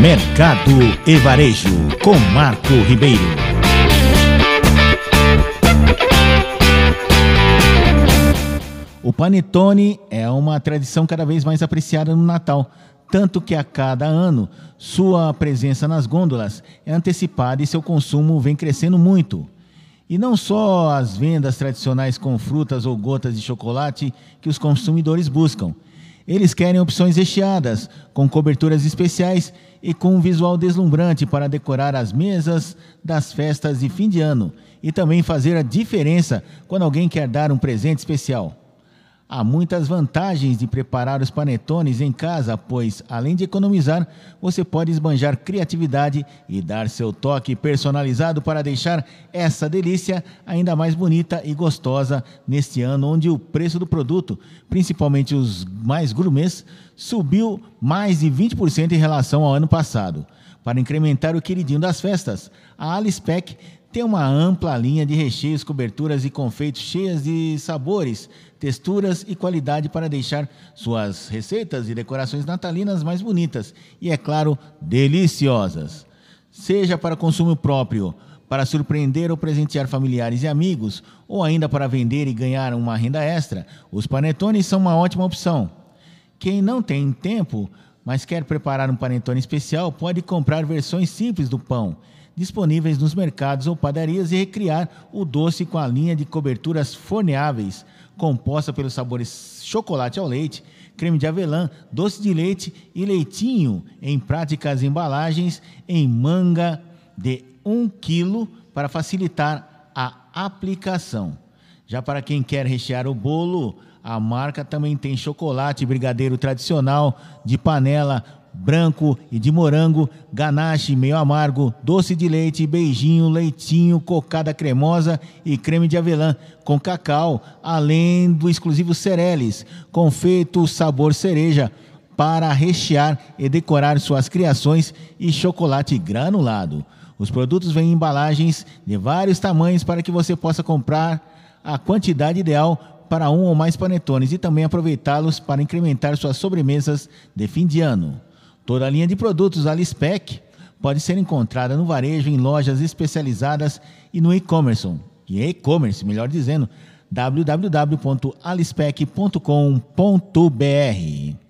Mercado e Varejo, com Marco Ribeiro. O panetone é uma tradição cada vez mais apreciada no Natal, tanto que a cada ano sua presença nas gôndolas é antecipada e seu consumo vem crescendo muito. E não só as vendas tradicionais com frutas ou gotas de chocolate que os consumidores buscam. Eles querem opções recheadas, com coberturas especiais e com um visual deslumbrante para decorar as mesas das festas de fim de ano e também fazer a diferença quando alguém quer dar um presente especial. Há muitas vantagens de preparar os panetones em casa, pois, além de economizar, você pode esbanjar criatividade e dar seu toque personalizado para deixar essa delícia ainda mais bonita e gostosa neste ano, onde o preço do produto, principalmente os mais gourmets, subiu mais de 20% em relação ao ano passado. Para incrementar o queridinho das festas, a Alice Pack tem uma ampla linha de recheios, coberturas e confeitos cheias de sabores, texturas e qualidade para deixar suas receitas e decorações natalinas mais bonitas e, é claro, deliciosas. Seja para consumo próprio, para surpreender ou presentear familiares e amigos, ou ainda para vender e ganhar uma renda extra, os panetones são uma ótima opção. Quem não tem tempo, mas quer preparar um panetone especial, pode comprar versões simples do pão disponíveis nos mercados ou padarias e recriar o doce com a linha de coberturas forneáveis, composta pelos sabores chocolate ao leite, creme de avelã, doce de leite e leitinho em práticas embalagens em manga de 1 kg para facilitar a aplicação. Já para quem quer rechear o bolo, a marca também tem chocolate brigadeiro tradicional de panela branco e de morango, ganache meio amargo, doce de leite, beijinho, leitinho, cocada cremosa e creme de avelã com cacau, além do exclusivo Cereles, confeito sabor cereja para rechear e decorar suas criações e chocolate granulado. Os produtos vêm em embalagens de vários tamanhos para que você possa comprar a quantidade ideal para um ou mais panetones e também aproveitá-los para incrementar suas sobremesas de fim de ano. Toda a linha de produtos Alispec pode ser encontrada no varejo, em lojas especializadas e no e-commerce. E e-commerce, melhor dizendo, www.alispec.com.br.